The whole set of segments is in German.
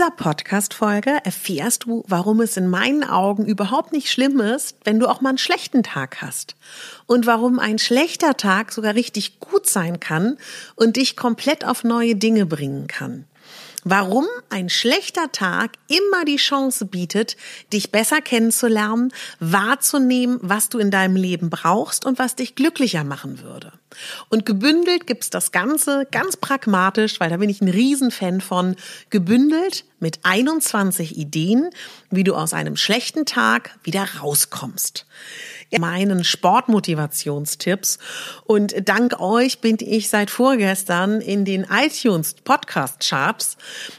Dieser Podcast-Folge erfährst du, warum es in meinen Augen überhaupt nicht schlimm ist, wenn du auch mal einen schlechten Tag hast. Und warum ein schlechter Tag sogar richtig gut sein kann und dich komplett auf neue Dinge bringen kann. Warum ein schlechter Tag immer die Chance bietet, dich besser kennenzulernen, wahrzunehmen, was du in deinem Leben brauchst und was dich glücklicher machen würde. Und gebündelt gibt's das Ganze ganz pragmatisch, weil da bin ich ein Riesenfan von, gebündelt mit 21 Ideen, wie du aus einem schlechten Tag wieder rauskommst meinen Sportmotivationstipps. Und dank euch bin ich seit vorgestern in den iTunes Podcast Charts,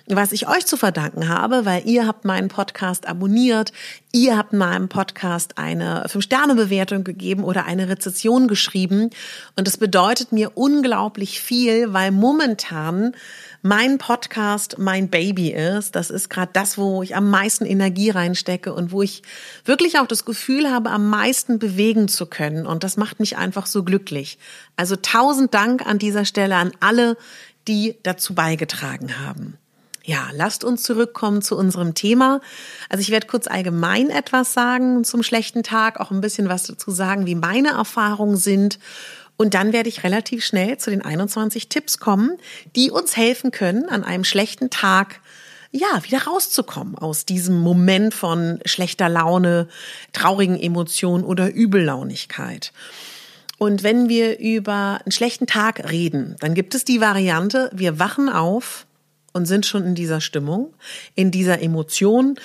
was ich euch zu verdanken habe, weil ihr habt meinen Podcast abonniert, ihr habt meinem Podcast eine 5-Sterne-Bewertung gegeben oder eine Rezession geschrieben. Und das bedeutet mir unglaublich viel, weil momentan mein Podcast mein Baby ist. Das ist gerade das, wo ich am meisten Energie reinstecke und wo ich wirklich auch das Gefühl habe, am meisten bewegen zu können. Und das macht mich einfach so glücklich. Also tausend Dank an dieser Stelle an alle, die dazu beigetragen haben. Ja, lasst uns zurückkommen zu unserem Thema. Also ich werde kurz allgemein etwas sagen zum schlechten Tag, auch ein bisschen was dazu sagen, wie meine Erfahrungen sind und dann werde ich relativ schnell zu den 21 Tipps kommen, die uns helfen können, an einem schlechten Tag ja, wieder rauszukommen aus diesem Moment von schlechter Laune, traurigen Emotionen oder Übellaunigkeit. Und wenn wir über einen schlechten Tag reden, dann gibt es die Variante, wir wachen auf und sind schon in dieser Stimmung, in dieser Emotion.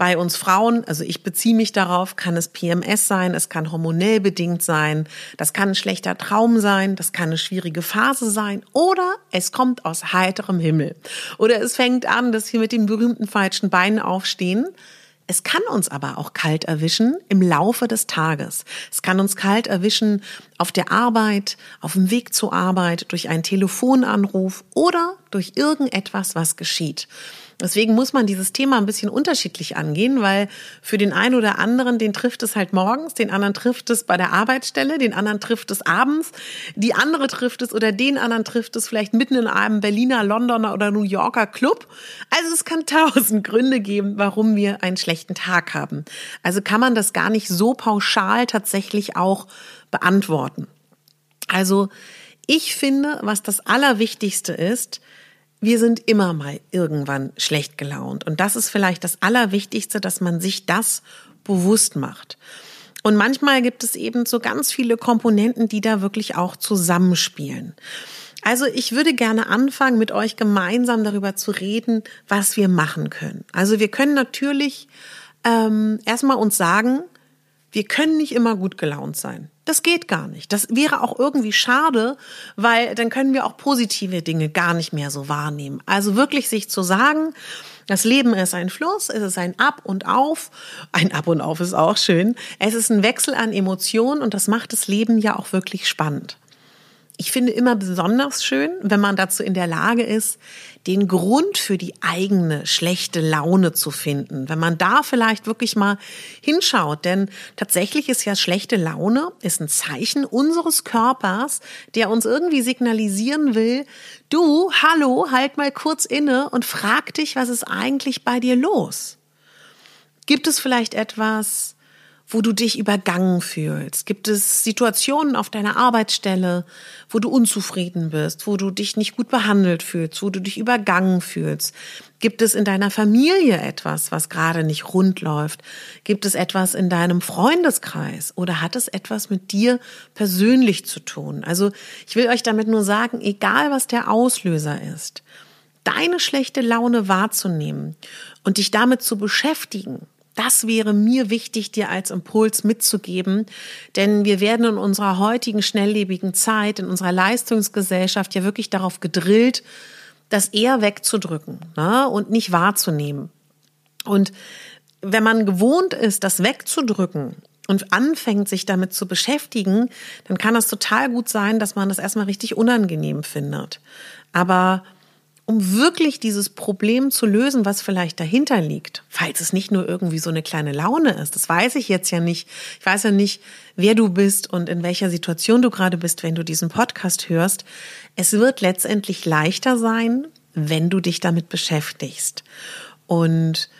Bei uns Frauen, also ich beziehe mich darauf, kann es PMS sein, es kann hormonell bedingt sein, das kann ein schlechter Traum sein, das kann eine schwierige Phase sein oder es kommt aus heiterem Himmel. Oder es fängt an, dass wir mit den berühmten falschen Beinen aufstehen es kann uns aber auch kalt erwischen im Laufe des Tages. Es kann uns kalt erwischen auf der Arbeit, auf dem Weg zur Arbeit, durch einen Telefonanruf oder durch irgendetwas, was geschieht. Deswegen muss man dieses Thema ein bisschen unterschiedlich angehen, weil für den einen oder anderen, den trifft es halt morgens, den anderen trifft es bei der Arbeitsstelle, den anderen trifft es abends, die andere trifft es oder den anderen trifft es vielleicht mitten in einem Berliner, Londoner oder New Yorker Club. Also es kann tausend Gründe geben, warum wir einen schlechten Tag haben. Also kann man das gar nicht so pauschal tatsächlich auch beantworten. Also ich finde, was das Allerwichtigste ist, wir sind immer mal irgendwann schlecht gelaunt. Und das ist vielleicht das Allerwichtigste, dass man sich das bewusst macht. Und manchmal gibt es eben so ganz viele Komponenten, die da wirklich auch zusammenspielen. Also ich würde gerne anfangen, mit euch gemeinsam darüber zu reden, was wir machen können. Also wir können natürlich ähm, erstmal uns sagen, wir können nicht immer gut gelaunt sein. Das geht gar nicht. Das wäre auch irgendwie schade, weil dann können wir auch positive Dinge gar nicht mehr so wahrnehmen. Also wirklich sich zu sagen, das Leben ist ein Fluss, es ist ein Ab und Auf. Ein Ab und Auf ist auch schön. Es ist ein Wechsel an Emotionen und das macht das Leben ja auch wirklich spannend. ich finde immer besonders schön, wenn man dazu in der Lage ist, den Grund für die eigene schlechte Laune zu finden. Wenn man da vielleicht wirklich mal hinschaut, denn tatsächlich ist ja schlechte Laune ist ein Zeichen unseres Körpers, der uns irgendwie signalisieren will, du, hallo, halt mal kurz inne und frag dich, was ist eigentlich bei dir los? Gibt es vielleicht etwas, wo du dich übergangen fühlst? Gibt es Situationen auf deiner Arbeitsstelle, wo du unzufrieden bist, wo du dich nicht gut behandelt fühlst, wo du dich übergangen fühlst? Gibt es in deiner Familie etwas, was gerade nicht rund läuft? Gibt es etwas in deinem Freundeskreis oder hat es etwas mit dir persönlich zu tun? Also ich will euch damit nur sagen, egal was der Auslöser ist, deine schlechte Laune wahrzunehmen und dich damit zu beschäftigen das wäre mir wichtig, dir als Impuls mitzugeben, denn wir werden in unserer heutigen schnelllebigen Zeit, in unserer Leistungsgesellschaft ja wirklich darauf gedrillt, das eher wegzudrücken ne, und nicht wahrzunehmen. Und wenn man gewohnt ist, das wegzudrücken und anfängt, sich damit zu beschäftigen, dann kann das total gut sein, dass man das erstmal richtig unangenehm findet. Aber um wirklich dieses Problem zu lösen, was vielleicht dahinter liegt, falls es nicht nur irgendwie so eine kleine Laune ist, das weiß ich jetzt ja nicht. Ich weiß ja nicht, wer du bist und in welcher Situation du gerade bist, wenn du diesen Podcast hörst. Es wird letztendlich leichter sein, wenn du dich damit beschäftigst. Und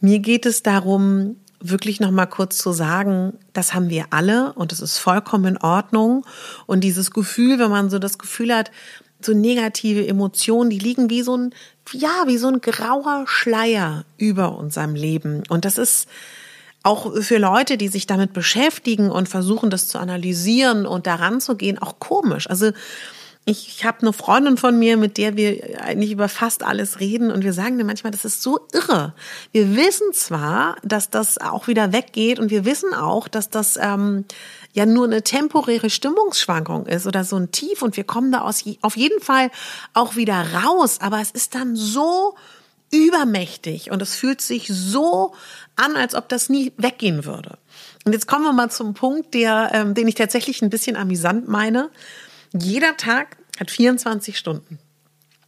mir geht es darum, wirklich noch mal kurz zu sagen, das haben wir alle und es ist vollkommen in Ordnung und dieses Gefühl, wenn man so das Gefühl hat, so negative Emotionen, die liegen wie so ein, ja, wie so ein grauer Schleier über unserem Leben. Und das ist auch für Leute, die sich damit beschäftigen und versuchen, das zu analysieren und daran zu gehen, auch komisch. Also ich, ich habe eine Freundin von mir, mit der wir eigentlich über fast alles reden und wir sagen dir manchmal, das ist so irre. Wir wissen zwar, dass das auch wieder weggeht und wir wissen auch, dass das ähm, ja nur eine temporäre Stimmungsschwankung ist oder so ein Tief und wir kommen da aus, auf jeden Fall auch wieder raus, aber es ist dann so übermächtig und es fühlt sich so an, als ob das nie weggehen würde. Und jetzt kommen wir mal zum Punkt, der, ähm, den ich tatsächlich ein bisschen amüsant meine. Jeder Tag hat 24 Stunden.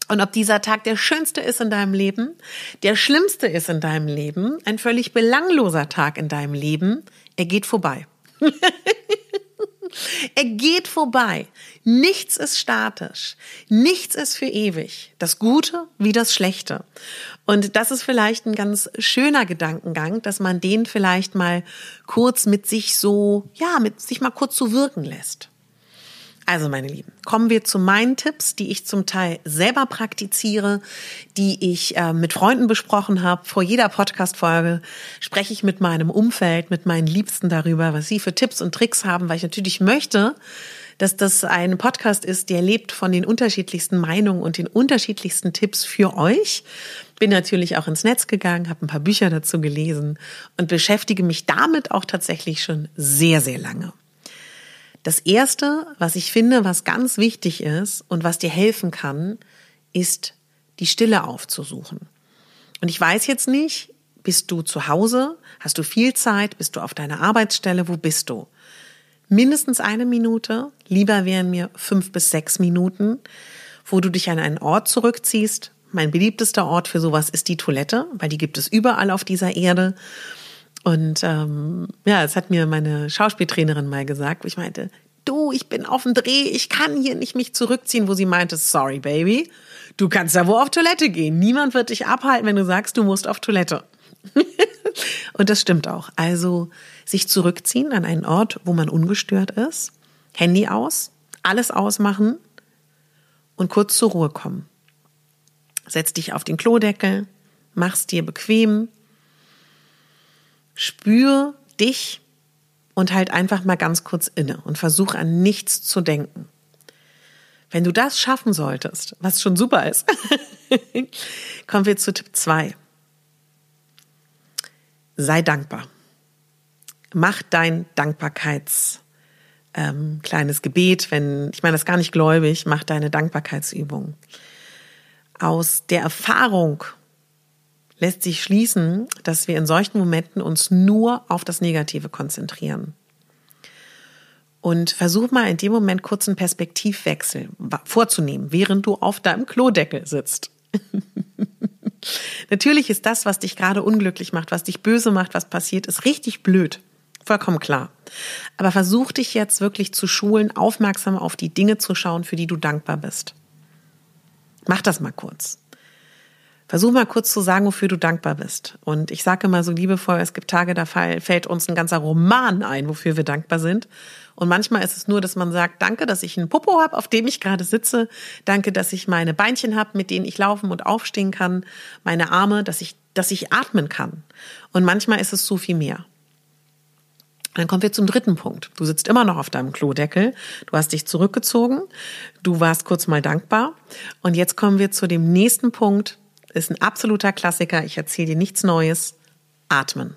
Und ob dieser Tag der schönste ist in deinem Leben, der schlimmste ist in deinem Leben, ein völlig belangloser Tag in deinem Leben, er geht vorbei. er geht vorbei. Nichts ist statisch. Nichts ist für ewig. Das Gute wie das Schlechte. Und das ist vielleicht ein ganz schöner Gedankengang, dass man den vielleicht mal kurz mit sich so, ja, mit sich mal kurz so wirken lässt. Also meine Lieben, kommen wir zu meinen Tipps, die ich zum Teil selber praktiziere, die ich äh, mit Freunden besprochen habe. Vor jeder Podcast-Folge spreche ich mit meinem Umfeld, mit meinen Liebsten darüber, was sie für Tipps und Tricks haben, weil ich natürlich möchte, dass das ein Podcast ist, der lebt von den unterschiedlichsten Meinungen und den unterschiedlichsten Tipps für euch. Bin natürlich auch ins Netz gegangen, habe ein paar Bücher dazu gelesen und beschäftige mich damit auch tatsächlich schon sehr, sehr lange. Das erste, was ich finde, was ganz wichtig ist und was dir helfen kann, ist die Stille aufzusuchen. Und ich weiß jetzt nicht, bist du zu Hause? Hast du viel Zeit? Bist du auf deiner Arbeitsstelle? Wo bist du? Mindestens eine Minute. Lieber wären mir fünf bis sechs Minuten, wo du dich an einen Ort zurückziehst. Mein beliebtester Ort für sowas ist die Toilette, weil die gibt es überall auf dieser Erde. Und ähm, ja, es hat mir meine Schauspieltrainerin mal gesagt, wo ich meinte, du, ich bin auf dem Dreh, ich kann hier nicht mich zurückziehen, wo sie meinte, sorry, Baby, du kannst da wo auf Toilette gehen. Niemand wird dich abhalten, wenn du sagst, du musst auf Toilette. und das stimmt auch. Also sich zurückziehen an einen Ort, wo man ungestört ist, Handy aus, alles ausmachen und kurz zur Ruhe kommen. Setz dich auf den Klodeckel, mach's dir bequem, spür dich und halt einfach mal ganz kurz inne und versuch an nichts zu denken. Wenn du das schaffen solltest, was schon super ist, kommen wir zu Tipp 2. Sei dankbar. Mach dein Dankbarkeits ähm, kleines Gebet, wenn, ich meine das gar nicht gläubig, mach deine Dankbarkeitsübung. Aus der Erfahrung lässt sich schließen, dass wir in solchen Momenten uns nur auf das Negative konzentrieren. Und versuch mal in dem Moment kurz einen Perspektivwechsel vorzunehmen, während du auf deinem Klodeckel sitzt. Natürlich ist das, was dich gerade unglücklich macht, was dich böse macht, was passiert, ist richtig blöd. Vollkommen klar. Aber versuch dich jetzt wirklich zu schulen, aufmerksam auf die Dinge zu schauen, für die du dankbar bist. Mach das mal kurz. Versuch mal kurz zu sagen, wofür du dankbar bist. Und ich sage immer so liebevoll, es gibt Tage, da fällt uns ein ganzer Roman ein, wofür wir dankbar sind. Und manchmal ist es nur, dass man sagt, danke, dass ich einen Popo habe, auf dem ich gerade sitze. Danke, dass ich meine Beinchen habe, mit denen ich laufen und aufstehen kann. Meine Arme, dass ich, dass ich atmen kann. Und manchmal ist es so viel mehr. Dann kommen wir zum dritten Punkt. Du sitzt immer noch auf deinem Klodeckel. Du hast dich zurückgezogen. Du warst kurz mal dankbar. Und jetzt kommen wir zu dem nächsten Punkt, ist ein absoluter Klassiker. Ich erzähle dir nichts Neues. Atmen.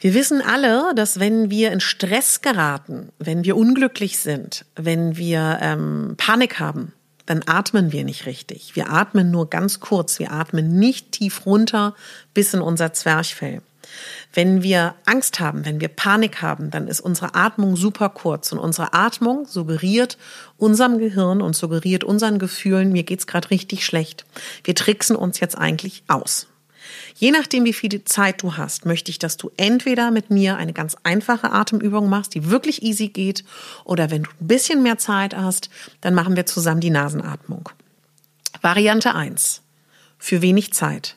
Wir wissen alle, dass wenn wir in Stress geraten, wenn wir unglücklich sind, wenn wir ähm, Panik haben, dann atmen wir nicht richtig. Wir atmen nur ganz kurz. Wir atmen nicht tief runter bis in unser Zwerchfell. Wenn wir Angst haben, wenn wir Panik haben, dann ist unsere Atmung super kurz und unsere Atmung suggeriert unserem Gehirn und suggeriert unseren Gefühlen, mir geht's gerade richtig schlecht. Wir tricksen uns jetzt eigentlich aus. Je nachdem, wie viel Zeit du hast, möchte ich, dass du entweder mit mir eine ganz einfache Atemübung machst, die wirklich easy geht, oder wenn du ein bisschen mehr Zeit hast, dann machen wir zusammen die Nasenatmung. Variante 1. Für wenig Zeit.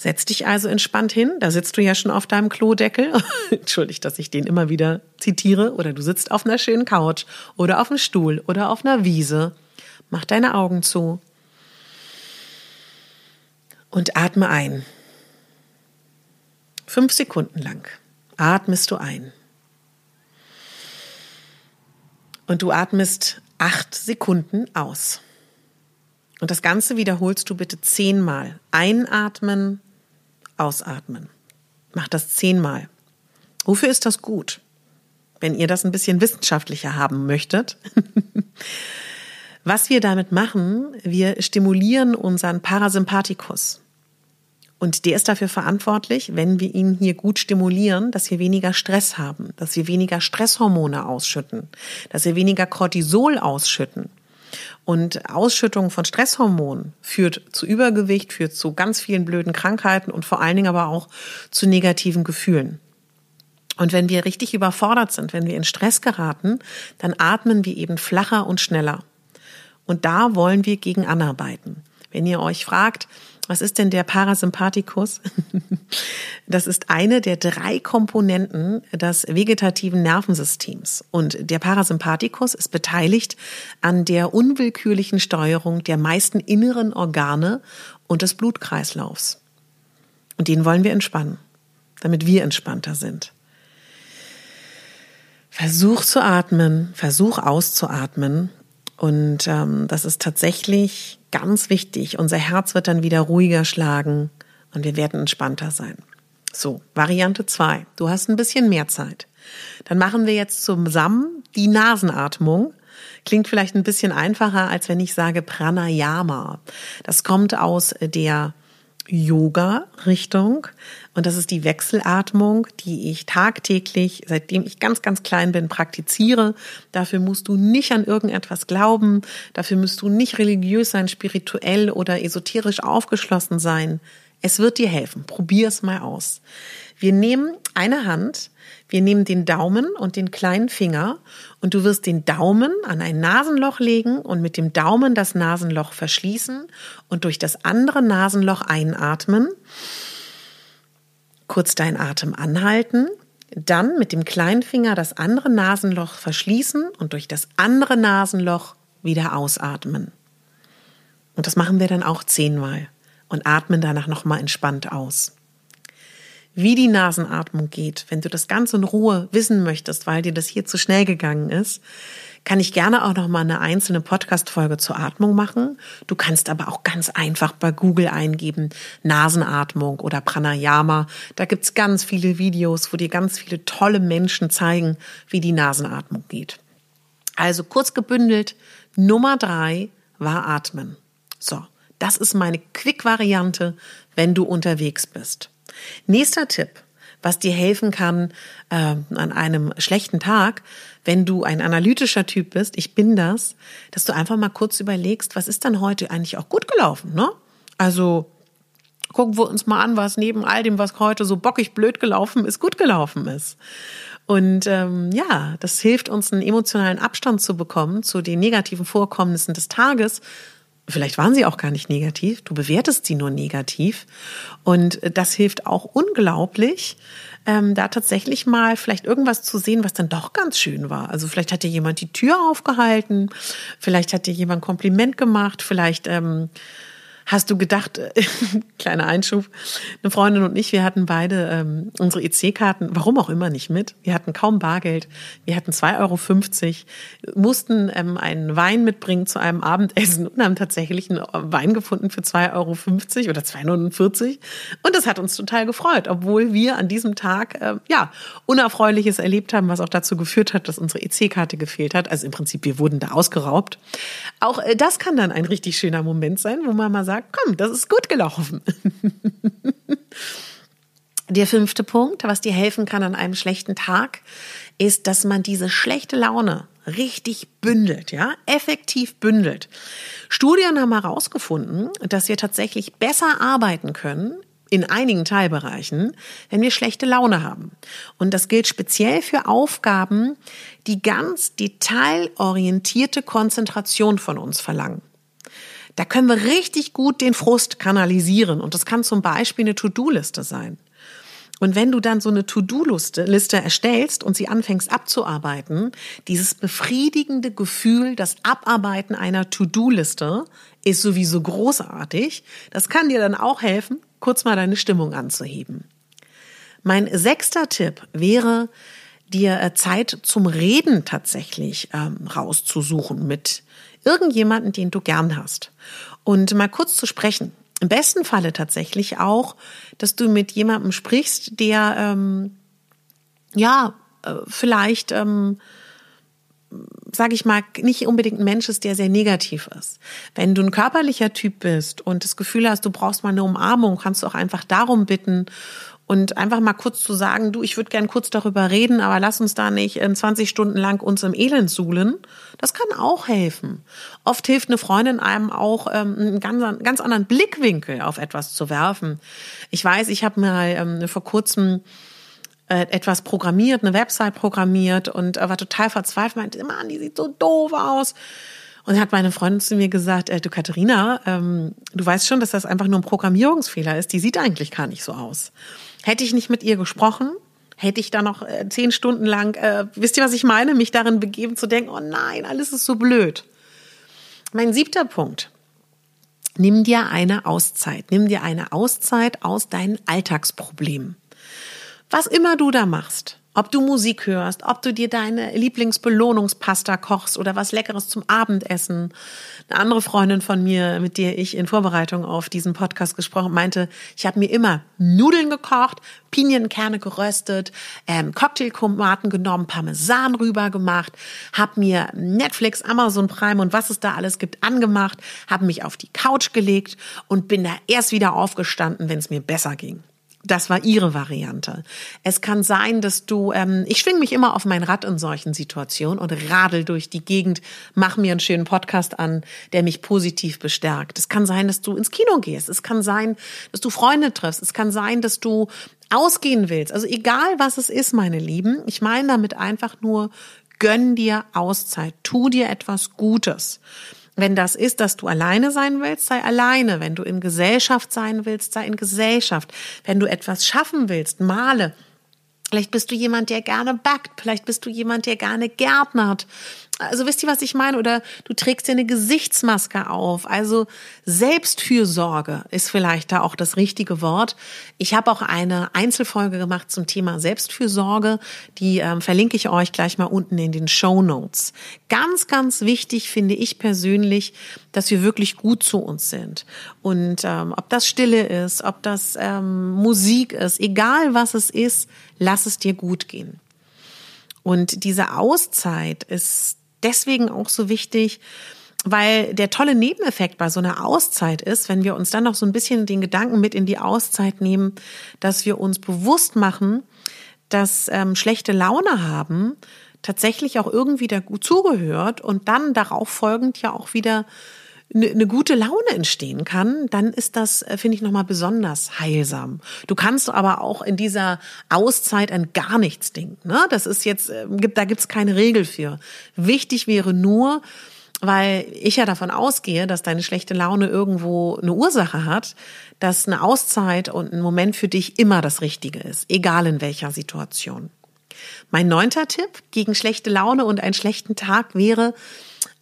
Setz dich also entspannt hin. Da sitzt du ja schon auf deinem Klodeckel. Entschuldigt, dass ich den immer wieder zitiere. Oder du sitzt auf einer schönen Couch oder auf einem Stuhl oder auf einer Wiese. Mach deine Augen zu. Und atme ein. Fünf Sekunden lang atmest du ein. Und du atmest acht Sekunden aus. Und das Ganze wiederholst du bitte zehnmal. Einatmen, ausatmen. Mach das zehnmal. Wofür ist das gut? Wenn ihr das ein bisschen wissenschaftlicher haben möchtet. Was wir damit machen, wir stimulieren unseren Parasympathikus. Und der ist dafür verantwortlich, wenn wir ihn hier gut stimulieren, dass wir weniger Stress haben, dass wir weniger Stresshormone ausschütten, dass wir weniger Cortisol ausschütten. Und Ausschüttung von Stresshormonen führt zu Übergewicht, führt zu ganz vielen blöden Krankheiten und vor allen Dingen aber auch zu negativen Gefühlen. Und wenn wir richtig überfordert sind, wenn wir in Stress geraten, dann atmen wir eben flacher und schneller. Und da wollen wir gegen anarbeiten. Wenn ihr euch fragt, was ist denn der Parasympathikus? Das ist eine der drei Komponenten des vegetativen Nervensystems. Und der Parasympathikus ist beteiligt an der unwillkürlichen Steuerung der meisten inneren Organe und des Blutkreislaufs. Und den wollen wir entspannen, damit wir entspannter sind. Versuch zu atmen, versuch auszuatmen. Und ähm, das ist tatsächlich Ganz wichtig, unser Herz wird dann wieder ruhiger schlagen und wir werden entspannter sein. So, Variante zwei. Du hast ein bisschen mehr Zeit. Dann machen wir jetzt zusammen die Nasenatmung. Klingt vielleicht ein bisschen einfacher, als wenn ich sage Pranayama. Das kommt aus der Yoga-Richtung. Und das ist die Wechselatmung, die ich tagtäglich, seitdem ich ganz, ganz klein bin, praktiziere. Dafür musst du nicht an irgendetwas glauben. Dafür musst du nicht religiös sein, spirituell oder esoterisch aufgeschlossen sein. Es wird dir helfen. Probier es mal aus. Wir nehmen eine Hand, wir nehmen den Daumen und den kleinen Finger und du wirst den Daumen an ein Nasenloch legen und mit dem Daumen das Nasenloch verschließen und durch das andere Nasenloch einatmen. Kurz deinen Atem anhalten, dann mit dem kleinen Finger das andere Nasenloch verschließen und durch das andere Nasenloch wieder ausatmen. Und das machen wir dann auch zehnmal und atmen danach nochmal entspannt aus wie die Nasenatmung geht, wenn du das ganz in Ruhe wissen möchtest, weil dir das hier zu schnell gegangen ist, kann ich gerne auch noch mal eine einzelne Podcast-Folge zur Atmung machen. Du kannst aber auch ganz einfach bei Google eingeben Nasenatmung oder Pranayama. Da gibt's ganz viele Videos, wo dir ganz viele tolle Menschen zeigen, wie die Nasenatmung geht. Also kurz gebündelt, Nummer drei war Atmen. So, das ist meine Quick-Variante, wenn du unterwegs bist. Nächster Tipp. was dir helfen kann äh, an einem schlechten Tag, wenn du ein analytischer Typ bist, ich bin das, dass du einfach mal kurz überlegst, was ist dann heute eigentlich auch gut gelaufen, ne? Also gucken wir uns mal an, was neben all dem, was heute so bockig blöd gelaufen ist, gut gelaufen ist. Und ähm, ja, das hilft uns, einen emotionalen Abstand zu bekommen zu den negativen Vorkommnissen des Tages. Vielleicht waren sie auch gar nicht negativ, du bewertest sie nur negativ. Und das hilft auch unglaublich, ähm, da tatsächlich mal vielleicht irgendwas zu sehen, was dann doch ganz schön war. Also vielleicht hat dir jemand die Tür aufgehalten, vielleicht hat dir jemand ein Kompliment gemacht, vielleicht ähm, Hast du gedacht, äh, kleiner Einschub, eine Freundin und ich, wir hatten beide ähm, unsere EC-Karten, warum auch immer nicht mit. Wir hatten kaum Bargeld. Wir hatten 2,50 Euro, mussten ähm, einen Wein mitbringen zu einem Abendessen und haben tatsächlich einen Wein gefunden für 2,50 Euro oder 2,49 Und das hat uns total gefreut, obwohl wir an diesem Tag, äh, ja, Unerfreuliches erlebt haben, was auch dazu geführt hat, dass unsere EC-Karte gefehlt hat. Also im Prinzip, wir wurden da ausgeraubt. Auch äh, das kann dann ein richtig schöner Moment sein, wo man mal sagt, sagt, komm, das ist gut gelaufen. Der fünfte Punkt, was dir helfen kann an einem schlechten Tag, ist, dass man diese schlechte Laune richtig bündelt, ja, effektiv bündelt. Studien haben herausgefunden, dass wir tatsächlich besser arbeiten können in einigen Teilbereichen, wenn wir schlechte Laune haben. Und das gilt speziell für Aufgaben, die ganz detailorientierte Konzentration von uns verlangen. Da können wir richtig gut den Frust kanalisieren. Und das kann zum Beispiel eine To-Do-Liste sein. Und wenn du dann so eine To-Do-Liste Liste erstellst und sie anfängst abzuarbeiten, dieses befriedigende Gefühl, das Abarbeiten einer To-Do-Liste ist sowieso großartig. Das kann dir dann auch helfen, kurz mal deine Stimmung anzuheben. Mein sechster Tipp wäre, dir äh, Zeit zum Reden tatsächlich ähm, rauszusuchen mit irgendjemanden, den du gern hast. Und mal kurz zu sprechen. Im besten Falle tatsächlich auch, dass du mit jemandem sprichst, der ähm, ja äh, vielleicht ähm, sage ich mal, nicht unbedingt ein Mensch ist, der sehr negativ ist. Wenn du ein körperlicher Typ bist und das Gefühl hast, du brauchst mal eine Umarmung, kannst du auch einfach darum bitten und einfach mal kurz zu sagen, du, ich würde gern kurz darüber reden, aber lass uns da nicht 20 Stunden lang uns im Elend suhlen. Das kann auch helfen. Oft hilft eine Freundin einem auch, ähm, einen ganz, ganz anderen Blickwinkel auf etwas zu werfen. Ich weiß, ich habe mal ähm, vor kurzem äh, etwas programmiert, eine Website programmiert und war total verzweifelt, meinte, Mann, die sieht so doof aus. Und hat meine Freundin zu mir gesagt, äh, du Katharina, ähm, du weißt schon, dass das einfach nur ein Programmierungsfehler ist. Die sieht eigentlich gar nicht so aus. Hätte ich nicht mit ihr gesprochen, hätte ich da noch äh, zehn Stunden lang, äh, wisst ihr, was ich meine, mich darin begeben zu denken, oh nein, alles ist so blöd. Mein siebter Punkt. Nimm dir eine Auszeit. Nimm dir eine Auszeit aus deinen Alltagsproblemen. Was immer du da machst, ob du Musik hörst, ob du dir deine Lieblingsbelohnungspasta kochst oder was Leckeres zum Abendessen. Eine andere Freundin von mir, mit der ich in Vorbereitung auf diesen Podcast gesprochen meinte, ich habe mir immer Nudeln gekocht, Pinienkerne geröstet, ähm, Cocktailtomaten genommen, Parmesan rüber gemacht, habe mir Netflix, Amazon Prime und was es da alles gibt angemacht, habe mich auf die Couch gelegt und bin da erst wieder aufgestanden, wenn es mir besser ging. Das war ihre Variante. Es kann sein, dass du, ähm, ich schwing mich immer auf mein Rad in solchen Situationen und radel durch die Gegend, mach mir einen schönen Podcast an, der mich positiv bestärkt. Es kann sein, dass du ins Kino gehst. Es kann sein, dass du Freunde triffst. Es kann sein, dass du ausgehen willst. Also egal, was es ist, meine Lieben. Ich meine damit einfach nur, gönn dir Auszeit. Tu dir etwas Gutes. Wenn das ist, dass du alleine sein willst, sei alleine. Wenn du in Gesellschaft sein willst, sei in Gesellschaft. Wenn du etwas schaffen willst, male. Vielleicht bist du jemand, der gerne backt. Vielleicht bist du jemand, der gerne gärtnert. Also wisst ihr, was ich meine? Oder du trägst dir eine Gesichtsmaske auf. Also Selbstfürsorge ist vielleicht da auch das richtige Wort. Ich habe auch eine Einzelfolge gemacht zum Thema Selbstfürsorge. Die ähm, verlinke ich euch gleich mal unten in den Show Notes. Ganz, ganz wichtig finde ich persönlich, dass wir wirklich gut zu uns sind. Und ähm, ob das Stille ist, ob das ähm, Musik ist, egal was es ist, lass es dir gut gehen. Und diese Auszeit ist deswegen auch so wichtig, weil der tolle Nebeneffekt bei so einer Auszeit ist, wenn wir uns dann noch so ein bisschen den Gedanken mit in die Auszeit nehmen, dass wir uns bewusst machen, dass ähm, schlechte Laune haben tatsächlich auch irgendwie da gut zugehört und dann darauf folgend ja auch wieder eine, eine gute Laune entstehen kann, dann ist das, äh, finde ich, nochmal besonders heilsam. Du kannst aber auch in dieser Auszeit an gar nichts denken. Ne? Das ist jetzt, äh, gibt, da gibt's keine Regel für. Wichtig wäre nur, weil ich ja davon ausgehe, dass deine schlechte Laune irgendwo eine Ursache hat, dass eine Auszeit und ein Moment für dich immer das Richtige ist, egal in welcher Situation. Mein neunter Tipp gegen schlechte Laune und einen schlechten Tag wäre,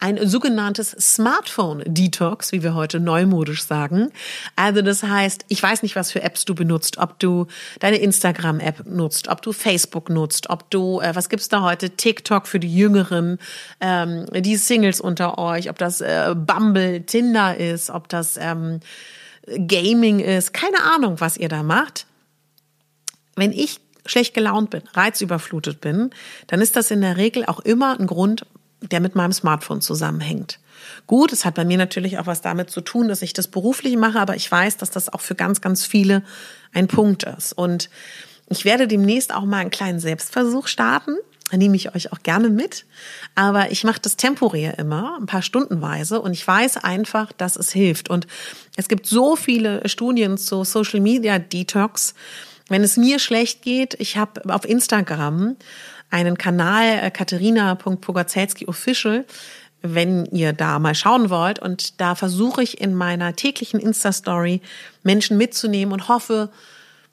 ein sogenanntes Smartphone-Detox, wie wir heute neumodisch sagen. Also das heißt, ich weiß nicht, was für Apps du benutzt, ob du deine Instagram-App nutzt, ob du Facebook nutzt, ob du, äh, was gibt's da heute, TikTok für die Jüngeren, ähm, die Singles unter euch, ob das äh, Bumble, Tinder ist, ob das ähm, Gaming ist, keine Ahnung, was ihr da macht. Wenn ich schlecht gelaunt bin, reizüberflutet bin, dann ist das in der Regel auch immer ein Grund, der mit meinem Smartphone zusammenhängt. Gut, es hat bei mir natürlich auch was damit zu tun, dass ich das beruflich mache, aber ich weiß, dass das auch für ganz, ganz viele ein Punkt ist. Und ich werde demnächst auch mal einen kleinen Selbstversuch starten. Da nehme ich euch auch gerne mit. Aber ich mache das temporär immer, ein paar Stundenweise. Und ich weiß einfach, dass es hilft. Und es gibt so viele Studien zu Social Media Detox. Wenn es mir schlecht geht, ich habe auf Instagram einen Kanal äh, katharina.pogacelski official, wenn ihr da mal schauen wollt. Und da versuche ich in meiner täglichen Insta-Story Menschen mitzunehmen und hoffe,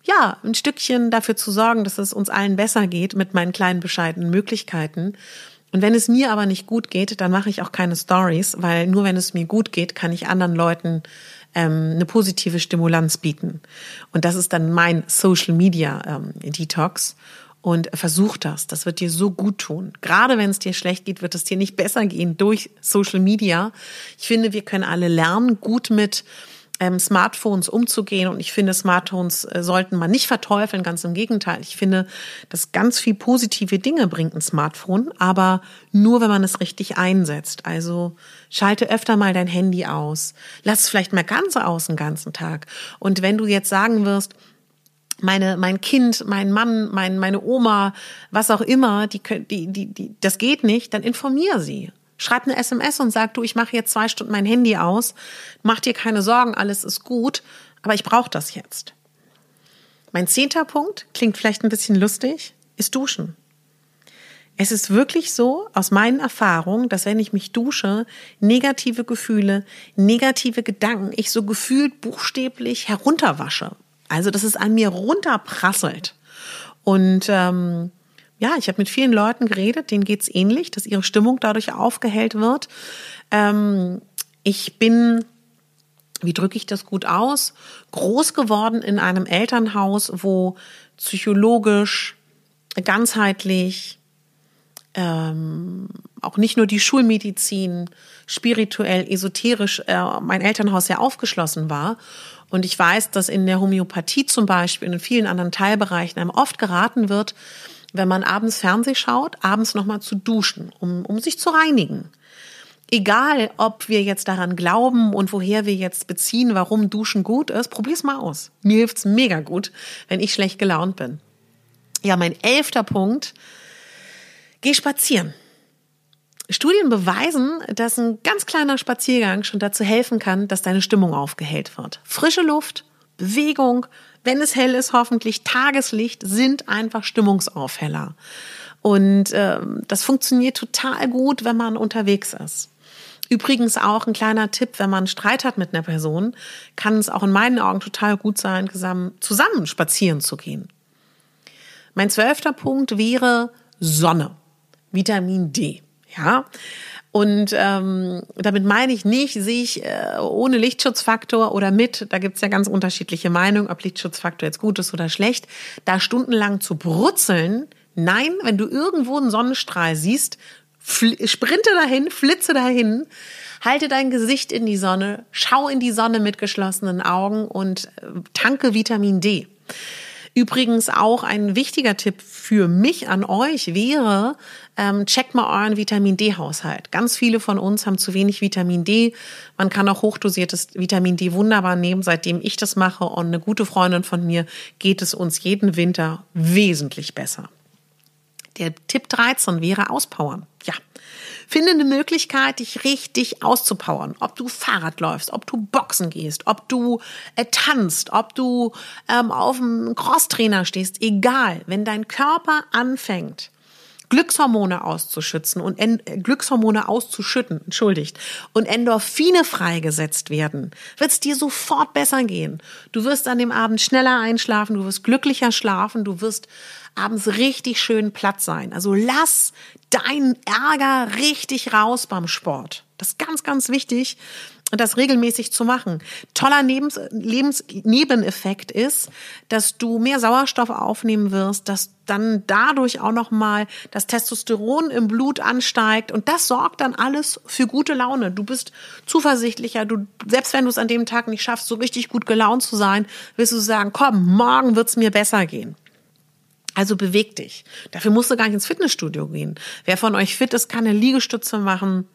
ja, ein Stückchen dafür zu sorgen, dass es uns allen besser geht mit meinen kleinen bescheidenen Möglichkeiten. Und wenn es mir aber nicht gut geht, dann mache ich auch keine Stories, weil nur wenn es mir gut geht, kann ich anderen Leuten ähm, eine positive Stimulanz bieten. Und das ist dann mein Social Media ähm, Detox und versuch das. Das wird dir so gut tun. Gerade wenn es dir schlecht geht, wird es dir nicht besser gehen durch Social Media. Ich finde, wir können alle lernen, gut mit ähm, Smartphones umzugehen. Und ich finde, Smartphones äh, sollten man nicht verteufeln, ganz im Gegenteil. Ich finde, dass ganz viel positive Dinge bringt ein Smartphone, aber nur, wenn man es richtig einsetzt. Also schalte öfter mal dein Handy aus. Lass es vielleicht mal ganz aus den ganzen Tag. Und wenn du jetzt sagen wirst, meine, mein Kind, mein Mann, mein, meine Oma, was auch immer, die, die, die, die, das geht nicht, dann informier sie. Schreib eine SMS und sag du, ich mache jetzt zwei Stunden mein Handy aus. Mach dir keine Sorgen, alles ist gut, aber ich brauche das jetzt. Mein zehnter Punkt, klingt vielleicht ein bisschen lustig, ist Duschen. Es ist wirklich so, aus meinen Erfahrungen, dass wenn ich mich dusche, negative Gefühle, negative Gedanken, ich so gefühlt buchstäblich herunterwasche. Also, dass es an mir runterprasselt. Und ähm, ja, ich habe mit vielen Leuten geredet, denen geht's ähnlich, dass ihre Stimmung dadurch aufgehellt wird. Ähm, ich bin, wie drücke ich das gut aus, groß geworden in einem Elternhaus, wo psychologisch, ganzheitlich, ähm, auch nicht nur die Schulmedizin, spirituell, esoterisch, äh, mein Elternhaus sehr aufgeschlossen war. Und ich weiß, dass in der Homöopathie zum Beispiel und in vielen anderen Teilbereichen einem oft geraten wird, wenn man abends Fernseh schaut, abends nochmal zu duschen, um, um sich zu reinigen. Egal, ob wir jetzt daran glauben und woher wir jetzt beziehen, warum Duschen gut ist, probier's mal aus. Mir hilft's mega gut, wenn ich schlecht gelaunt bin. Ja, mein elfter Punkt. Geh spazieren. Studien beweisen, dass ein ganz kleiner Spaziergang schon dazu helfen kann, dass deine Stimmung aufgehellt wird. Frische Luft, Bewegung, wenn es hell ist, hoffentlich Tageslicht sind einfach Stimmungsaufheller. Und äh, das funktioniert total gut, wenn man unterwegs ist. Übrigens auch ein kleiner Tipp, wenn man Streit hat mit einer Person, kann es auch in meinen Augen total gut sein, zusammen spazieren zu gehen. Mein zwölfter Punkt wäre Sonne, Vitamin D. Ja. Und ähm, damit meine ich nicht, sich äh, ohne Lichtschutzfaktor oder mit, da gibt's ja ganz unterschiedliche Meinungen, ob Lichtschutzfaktor jetzt gut ist oder schlecht, da stundenlang zu brutzeln. Nein, wenn du irgendwo einen Sonnenstrahl siehst, sprinte dahin, flitze dahin, halte dein Gesicht in die Sonne, schau in die Sonne mit geschlossenen Augen und äh, tanke Vitamin D. Übrigens auch ein wichtiger Tipp für mich an euch wäre, ähm, checkt mal euren Vitamin D-Haushalt. Ganz viele von uns haben zu wenig Vitamin D. Man kann auch hochdosiertes Vitamin D wunderbar nehmen. Seitdem ich das mache und eine gute Freundin von mir geht es uns jeden Winter wesentlich besser. Der Tipp 13 wäre auspowern. Ja. Finde eine Möglichkeit, dich richtig auszupowern. Ob du Fahrrad läufst, ob du Boxen gehst, ob du äh, tanzt, ob du ähm, auf dem Crosstrainer stehst, egal. Wenn dein Körper anfängt, Glückshormone auszuschützen und en äh, Glückshormone auszuschütten, entschuldigt, und Endorphine freigesetzt werden, wird es dir sofort besser gehen. Du wirst an dem Abend schneller einschlafen, du wirst glücklicher schlafen, du wirst abends richtig schön platt sein. Also lass deinen Ärger richtig raus beim Sport. Das ist ganz, ganz wichtig, das regelmäßig zu machen. Toller Lebens Lebensnebeneffekt ist, dass du mehr Sauerstoff aufnehmen wirst, dass dann dadurch auch nochmal das Testosteron im Blut ansteigt und das sorgt dann alles für gute Laune. Du bist zuversichtlicher, du, selbst wenn du es an dem Tag nicht schaffst, so richtig gut gelaunt zu sein, wirst du sagen, komm, morgen wird's mir besser gehen. Also beweg dich. Dafür musst du gar nicht ins Fitnessstudio gehen. Wer von euch fit ist, kann eine Liegestütze machen.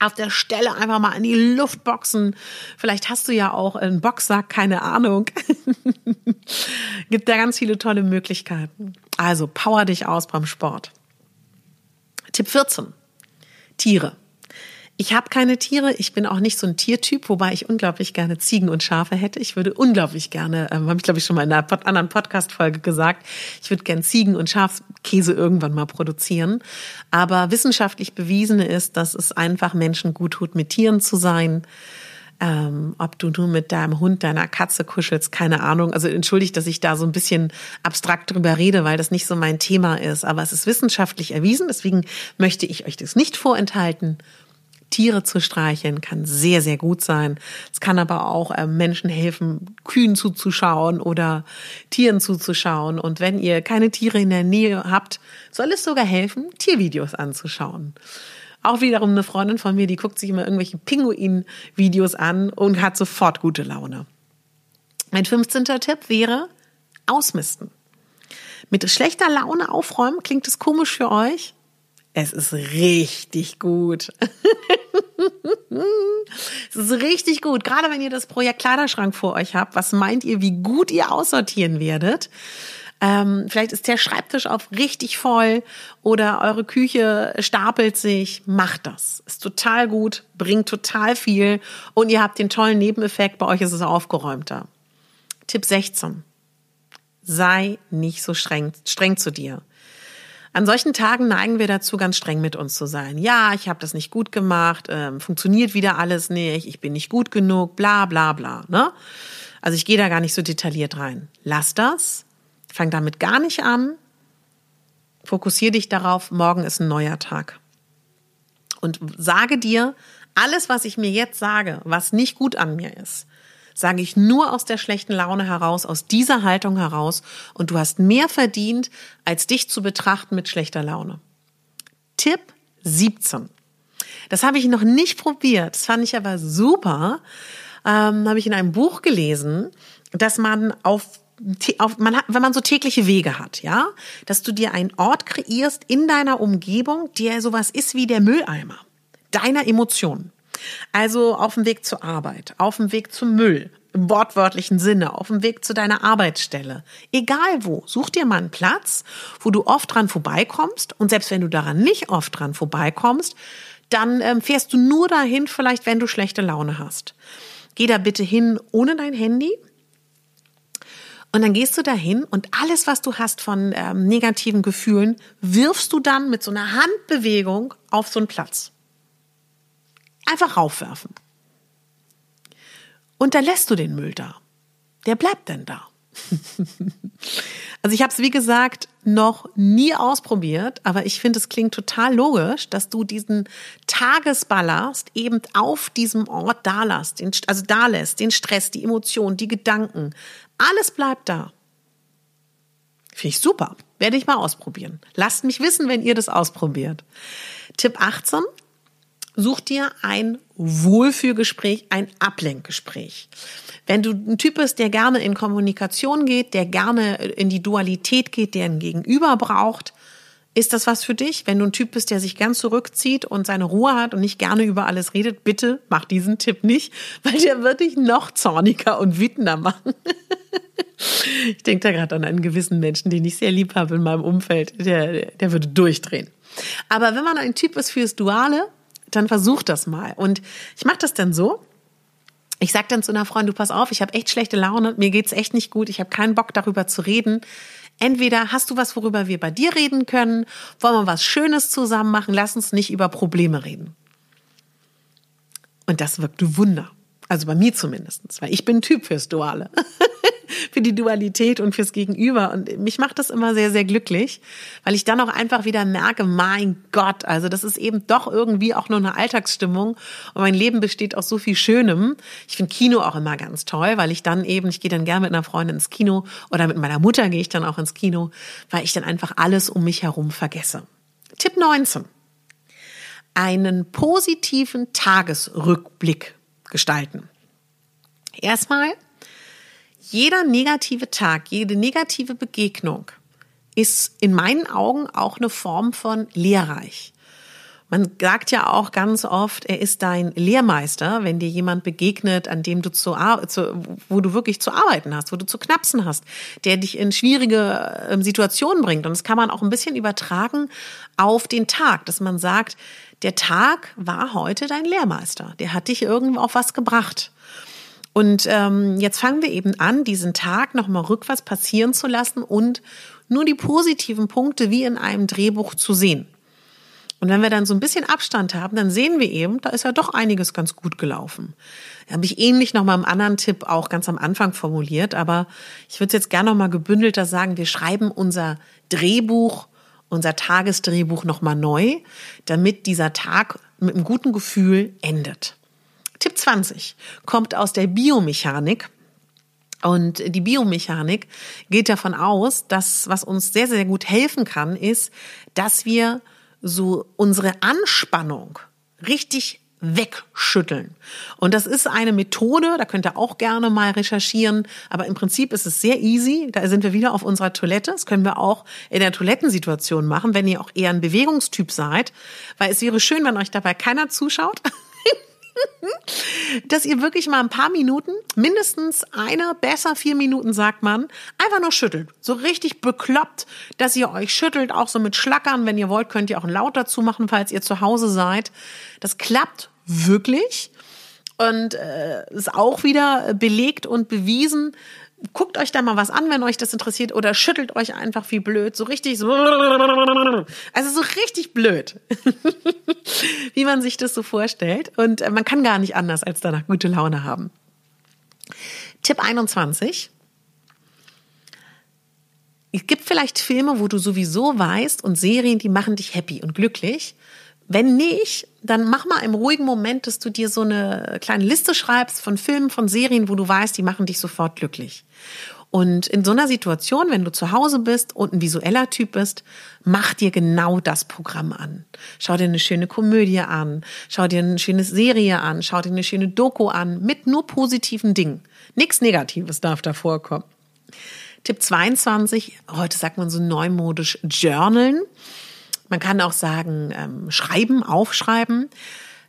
Auf der Stelle einfach mal in die Luft boxen. Vielleicht hast du ja auch einen Boxsack, keine Ahnung. Gibt da ganz viele tolle Möglichkeiten. Also power dich aus beim Sport. Tipp 14. Tiere. Ich habe keine Tiere, ich bin auch nicht so ein Tiertyp, wobei ich unglaublich gerne Ziegen und Schafe hätte. Ich würde unglaublich gerne, ähm, habe ich glaube ich schon mal in einer anderen Podcast-Folge gesagt, ich würde gerne Ziegen und Schafskäse irgendwann mal produzieren. Aber wissenschaftlich bewiesen ist, dass es einfach Menschen gut tut, mit Tieren zu sein. Ähm, ob du nur mit deinem Hund, deiner Katze kuschelst, keine Ahnung. Also entschuldigt, dass ich da so ein bisschen abstrakt drüber rede, weil das nicht so mein Thema ist. Aber es ist wissenschaftlich erwiesen, deswegen möchte ich euch das nicht vorenthalten. Tiere zu streicheln kann sehr, sehr gut sein. Es kann aber auch äh, Menschen helfen, Kühen zuzuschauen oder Tieren zuzuschauen. Und wenn ihr keine Tiere in der Nähe habt, soll es sogar helfen, Tiervideos anzuschauen. Auch wiederum eine Freundin von mir, die guckt sich immer irgendwelche Pinguin-Videos an und hat sofort gute Laune. Mein 15. Tipp wäre ausmisten. Mit schlechter Laune aufräumen, klingt es komisch für euch? Es ist richtig gut. es ist richtig gut. Gerade wenn ihr das Projekt Kleiderschrank vor euch habt, was meint ihr, wie gut ihr aussortieren werdet? Ähm, vielleicht ist der Schreibtisch auf richtig voll oder eure Küche stapelt sich. Macht das. Ist total gut, bringt total viel und ihr habt den tollen Nebeneffekt, bei euch ist es aufgeräumter. Tipp 16. Sei nicht so streng, streng zu dir. An solchen Tagen neigen wir dazu, ganz streng mit uns zu sein. Ja, ich habe das nicht gut gemacht, ähm, funktioniert wieder alles nicht, ich bin nicht gut genug, bla bla bla. Ne? Also ich gehe da gar nicht so detailliert rein. Lass das, fang damit gar nicht an, fokussier dich darauf, morgen ist ein neuer Tag. Und sage dir, alles, was ich mir jetzt sage, was nicht gut an mir ist, sage ich nur aus der schlechten Laune heraus, aus dieser Haltung heraus und du hast mehr verdient, als dich zu betrachten mit schlechter Laune. Tipp 17. Das habe ich noch nicht probiert, das fand ich aber super. Ähm, habe ich in einem Buch gelesen, dass man auf auf, man hat, wenn man so tägliche Wege hat, ja, dass du dir einen Ort kreierst in deiner Umgebung, der sowas ist wie der Mülleimer deiner Emotionen. Also auf dem Weg zur Arbeit, auf dem Weg zum Müll, im wortwörtlichen Sinne, auf dem Weg zu deiner Arbeitsstelle. Egal wo, such dir mal einen Platz, wo du oft dran vorbeikommst. Und selbst wenn du daran nicht oft dran vorbeikommst, dann ähm, fährst du nur dahin, vielleicht wenn du schlechte Laune hast. Geh da bitte hin ohne dein Handy. Und dann gehst du dahin und alles, was du hast von ähm, negativen Gefühlen, wirfst du dann mit so einer Handbewegung auf so einen Platz. Einfach raufwerfen. Und dann lässt du den Müll da. Der bleibt denn da. also ich habe es, wie gesagt, noch nie ausprobiert, aber ich finde, es klingt total logisch, dass du diesen Tagesballast eben auf diesem Ort da lässt, also da lässt, den Stress, die Emotionen, die Gedanken. Alles bleibt da. Finde ich super. Werde ich mal ausprobieren. Lasst mich wissen, wenn ihr das ausprobiert. Tipp 18. such dir ein Wohlfühlgespräch, ein Ablenkgespräch. Wenn du ein Typ bist, der gerne in Kommunikation geht, der gerne in die Dualität geht, der ein Gegenüber braucht, ist das was für dich? Wenn du ein Typ bist, der sich gern zurückzieht und seine Ruhe hat und nicht gerne über alles redet, bitte mach diesen Tipp nicht, weil der wird dich noch zorniger und wütender machen. ich denke da gerade an einen gewissen Menschen, den ich sehr lieb habe in meinem Umfeld, der, der würde durchdrehen. Aber wenn man ein Typ ist fürs Duale, dann versuch das mal. Und ich mache das dann so. Ich sag dann zu einer Freundin, du pass auf, ich habe echt schlechte Laune, mir geht's echt nicht gut, ich habe keinen Bock darüber zu reden. Entweder hast du was, worüber wir bei dir reden können, wollen wir was Schönes zusammen machen, lass uns nicht über Probleme reden. Und das wirkte Wunder. Also bei mir zumindest, weil ich bin Typ fürs Duale. für die Dualität und fürs Gegenüber. Und mich macht das immer sehr, sehr glücklich, weil ich dann auch einfach wieder merke, mein Gott, also das ist eben doch irgendwie auch nur eine Alltagsstimmung. Und mein Leben besteht aus so viel Schönem. Ich finde Kino auch immer ganz toll, weil ich dann eben, ich gehe dann gerne mit einer Freundin ins Kino oder mit meiner Mutter gehe ich dann auch ins Kino, weil ich dann einfach alles um mich herum vergesse. Tipp 19. Einen positiven Tagesrückblick gestalten. Erstmal, jeder negative Tag, jede negative Begegnung ist in meinen Augen auch eine Form von lehrreich. Man sagt ja auch ganz oft, er ist dein Lehrmeister, wenn dir jemand begegnet, an dem du zu, zu, wo du wirklich zu arbeiten hast, wo du zu knapsen hast, der dich in schwierige ähm, Situationen bringt. Und das kann man auch ein bisschen übertragen auf den Tag, dass man sagt, der Tag war heute dein Lehrmeister. Der hat dich irgendwo auf was gebracht. Und ähm, jetzt fangen wir eben an, diesen Tag nochmal rückwärts passieren zu lassen und nur die positiven Punkte wie in einem Drehbuch zu sehen. Und wenn wir dann so ein bisschen Abstand haben, dann sehen wir eben, da ist ja doch einiges ganz gut gelaufen. Da habe ich ähnlich nochmal im anderen Tipp auch ganz am Anfang formuliert, aber ich würde es jetzt gerne nochmal gebündelter sagen, wir schreiben unser Drehbuch unser Tagesdrehbuch nochmal neu, damit dieser Tag mit einem guten Gefühl endet. Tipp 20 kommt aus der Biomechanik. Und die Biomechanik geht davon aus, dass was uns sehr, sehr gut helfen kann, ist, dass wir so unsere Anspannung richtig wegschütteln. Und das ist eine Methode, da könnt ihr auch gerne mal recherchieren, aber im Prinzip ist es sehr easy. Da sind wir wieder auf unserer Toilette. Das können wir auch in der Toilettensituation machen, wenn ihr auch eher ein Bewegungstyp seid, weil es wäre schön, wenn euch dabei keiner zuschaut. dass ihr wirklich mal ein paar Minuten, mindestens eine, besser vier Minuten, sagt man, einfach nur schüttelt. So richtig bekloppt, dass ihr euch schüttelt, auch so mit Schlackern. Wenn ihr wollt, könnt ihr auch ein Laut dazu machen, falls ihr zu Hause seid. Das klappt wirklich und äh, ist auch wieder belegt und bewiesen. Guckt euch da mal was an, wenn euch das interessiert, oder schüttelt euch einfach wie blöd, so richtig so, also so richtig blöd, wie man sich das so vorstellt. Und äh, man kann gar nicht anders, als danach gute Laune haben. Tipp 21. Es gibt vielleicht Filme, wo du sowieso weißt und Serien, die machen dich happy und glücklich. Wenn nicht, dann mach mal im ruhigen Moment, dass du dir so eine kleine Liste schreibst von Filmen, von Serien, wo du weißt, die machen dich sofort glücklich. Und in so einer Situation, wenn du zu Hause bist und ein visueller Typ bist, mach dir genau das Programm an. Schau dir eine schöne Komödie an, schau dir eine schöne Serie an, schau dir eine schöne Doku an, mit nur positiven Dingen. Nichts Negatives darf da vorkommen. Tipp 22, heute sagt man so neumodisch Journalen. Man kann auch sagen, ähm, schreiben, aufschreiben.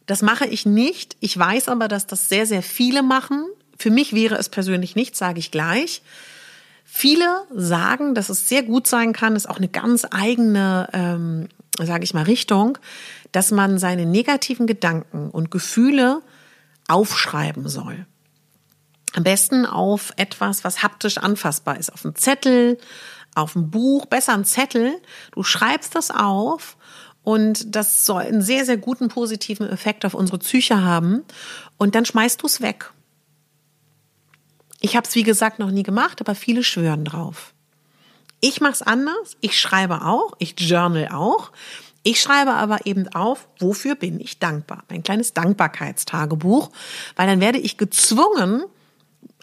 Das mache ich nicht. Ich weiß aber, dass das sehr, sehr viele machen. Für mich wäre es persönlich nicht, sage ich gleich. Viele sagen, dass es sehr gut sein kann, ist auch eine ganz eigene, ähm, sage ich mal, Richtung, dass man seine negativen Gedanken und Gefühle aufschreiben soll. Am besten auf etwas, was haptisch anfassbar ist, auf einen Zettel, auf ein Buch, besser ein Zettel. Du schreibst das auf und das soll einen sehr, sehr guten positiven Effekt auf unsere Psyche haben. Und dann schmeißt du es weg. Ich habe es, wie gesagt, noch nie gemacht, aber viele schwören drauf. Ich mache es anders. Ich schreibe auch. Ich journal auch. Ich schreibe aber eben auf, wofür bin ich dankbar. Mein kleines Dankbarkeitstagebuch, weil dann werde ich gezwungen,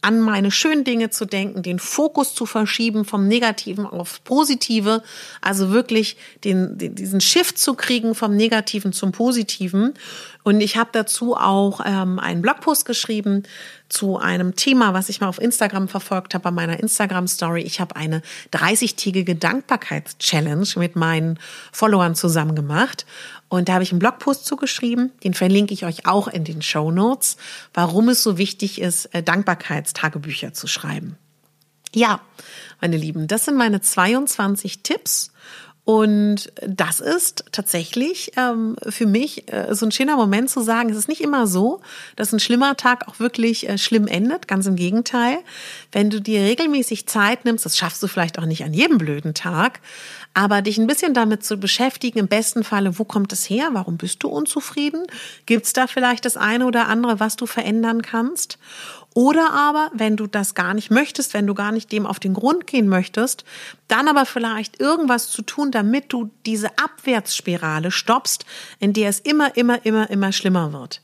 an meine schönen Dinge zu denken, den Fokus zu verschieben vom Negativen aufs Positive, also wirklich den, den diesen Shift zu kriegen vom Negativen zum Positiven. Und ich habe dazu auch ähm, einen Blogpost geschrieben zu einem Thema, was ich mal auf Instagram verfolgt habe, bei meiner Instagram-Story. Ich habe eine 30-tägige Dankbarkeits-Challenge mit meinen Followern zusammen gemacht. Und da habe ich einen Blogpost zugeschrieben, den verlinke ich euch auch in den Show Notes, warum es so wichtig ist, äh, Dankbarkeitstagebücher zu schreiben. Ja, meine Lieben, das sind meine 22 Tipps und das ist tatsächlich ähm, für mich äh, so ein schöner Moment zu sagen, es ist nicht immer so, dass ein schlimmer Tag auch wirklich äh, schlimm endet. Ganz im Gegenteil. Wenn du dir regelmäßig Zeit nimmst, das schaffst du vielleicht auch nicht an jedem blöden Tag, aber dich ein bisschen damit zu beschäftigen, im besten Falle, wo kommt es her? Warum bist du unzufrieden? Gibt es da vielleicht das eine oder andere, was du verändern kannst? Oder aber, wenn du das gar nicht möchtest, wenn du gar nicht dem auf den Grund gehen möchtest, dann aber vielleicht irgendwas zu tun, damit du diese Abwärtsspirale stoppst, in der es immer, immer, immer, immer schlimmer wird.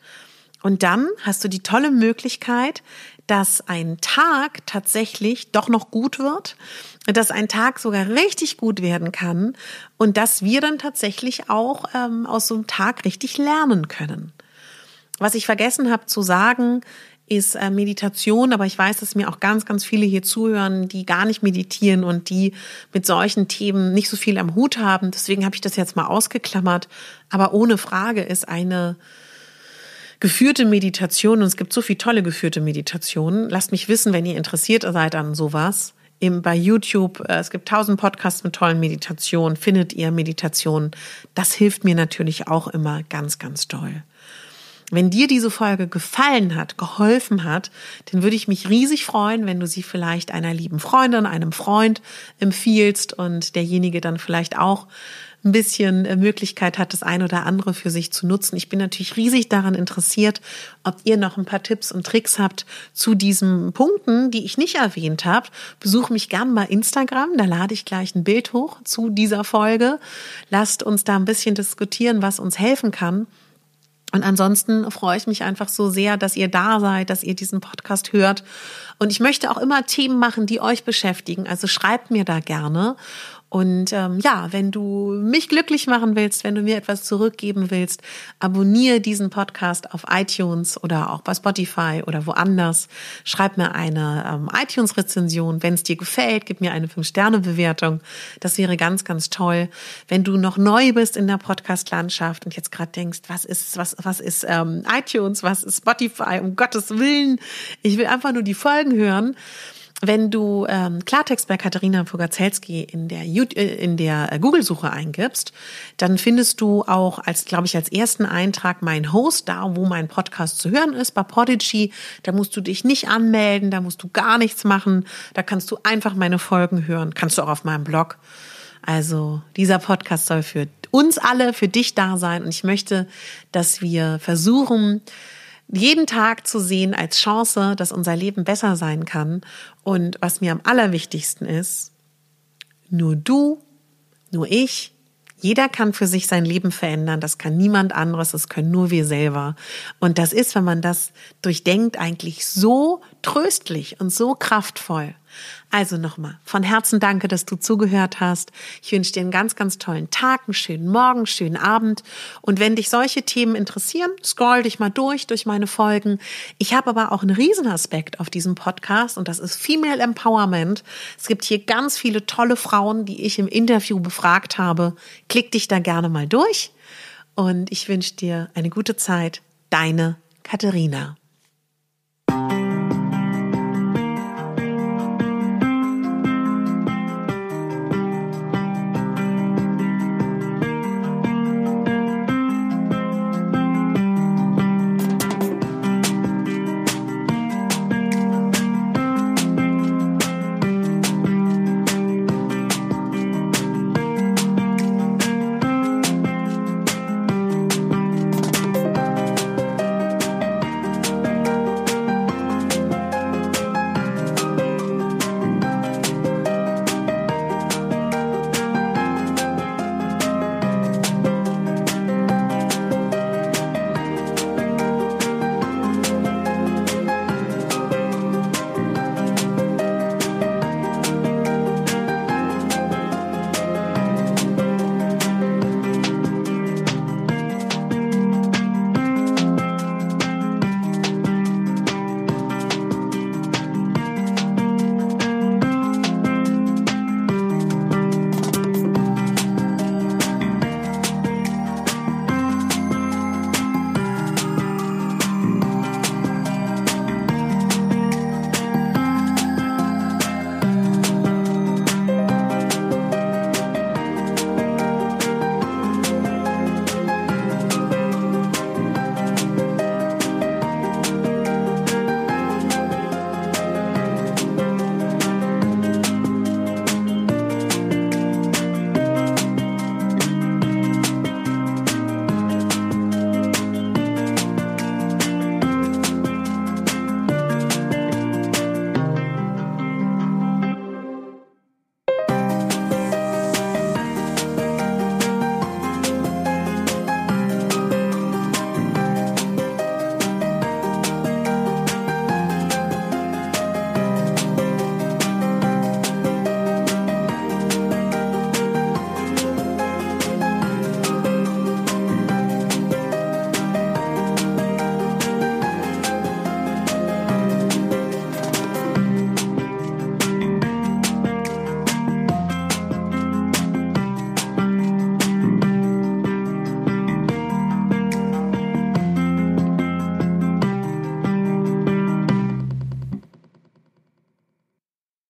Und dann hast du die tolle Möglichkeit, dass ein Tag tatsächlich doch noch gut wird, dass ein Tag sogar richtig gut werden kann und dass wir dann tatsächlich auch ähm, aus so einem Tag richtig lernen können. Was ich vergessen habe zu sagen, ist äh, Meditation, aber ich weiß, dass mir auch ganz, ganz viele hier zuhören, die gar nicht meditieren und die mit solchen Themen nicht so viel am Hut haben. Deswegen habe ich das jetzt mal ausgeklammert. Aber ohne Frage ist eine geführte Meditation, und es gibt so viele tolle geführte Meditationen. Lasst mich wissen, wenn ihr interessiert seid an sowas. Im, bei YouTube, äh, es gibt tausend Podcasts mit tollen Meditationen, findet ihr Meditationen. Das hilft mir natürlich auch immer ganz, ganz toll. Wenn dir diese Folge gefallen hat, geholfen hat, dann würde ich mich riesig freuen, wenn du sie vielleicht einer lieben Freundin, einem Freund empfiehlst und derjenige dann vielleicht auch ein bisschen äh, Möglichkeit hat, das ein oder andere für sich zu nutzen. Ich bin natürlich riesig daran interessiert, ob ihr noch ein paar Tipps und Tricks habt zu diesen Punkten, die ich nicht erwähnt habe. Besuch mich gern bei Instagram, da lade ich gleich ein Bild hoch zu dieser Folge. Lasst uns da ein bisschen diskutieren, was uns helfen kann. Und ansonsten freue ich mich einfach so sehr, dass ihr da seid, dass ihr diesen Podcast hört. Und ich möchte auch immer Themen machen, die euch beschäftigen. Also schreibt mir da gerne. Und ähm, ja, wenn du mich glücklich machen willst, wenn du mir etwas zurückgeben willst, abonniere diesen Podcast auf iTunes oder auch bei Spotify oder woanders. Schreib mir eine ähm, iTunes-Rezension. Wenn es dir gefällt, gib mir eine 5-Sterne-Bewertung. Das wäre ganz, ganz toll. Wenn du noch neu bist in der Podcast-Landschaft und jetzt gerade denkst, was ist, was, was ist ähm, iTunes, was ist Spotify, um Gottes Willen, ich will einfach nur die Folgen hören wenn du ähm, Klartext bei Katharina Pogazelski in der, äh, in der äh, Google-Suche eingibst, dann findest du auch als, glaube ich, als ersten Eintrag mein Host, da wo mein Podcast zu hören ist, bei Podigy. Da musst du dich nicht anmelden, da musst du gar nichts machen. Da kannst du einfach meine Folgen hören. Kannst du auch auf meinem Blog. Also dieser Podcast soll für uns alle, für dich da sein. Und ich möchte, dass wir versuchen, jeden Tag zu sehen als Chance, dass unser Leben besser sein kann. Und was mir am allerwichtigsten ist, nur du, nur ich, jeder kann für sich sein Leben verändern. Das kann niemand anderes. Das können nur wir selber. Und das ist, wenn man das durchdenkt, eigentlich so tröstlich und so kraftvoll. Also nochmal, von Herzen danke, dass du zugehört hast. Ich wünsche dir einen ganz, ganz tollen Tag, einen schönen Morgen, einen schönen Abend. Und wenn dich solche Themen interessieren, scroll dich mal durch, durch meine Folgen. Ich habe aber auch einen Riesenaspekt auf diesem Podcast und das ist Female Empowerment. Es gibt hier ganz viele tolle Frauen, die ich im Interview befragt habe. Klick dich da gerne mal durch. Und ich wünsche dir eine gute Zeit. Deine Katharina.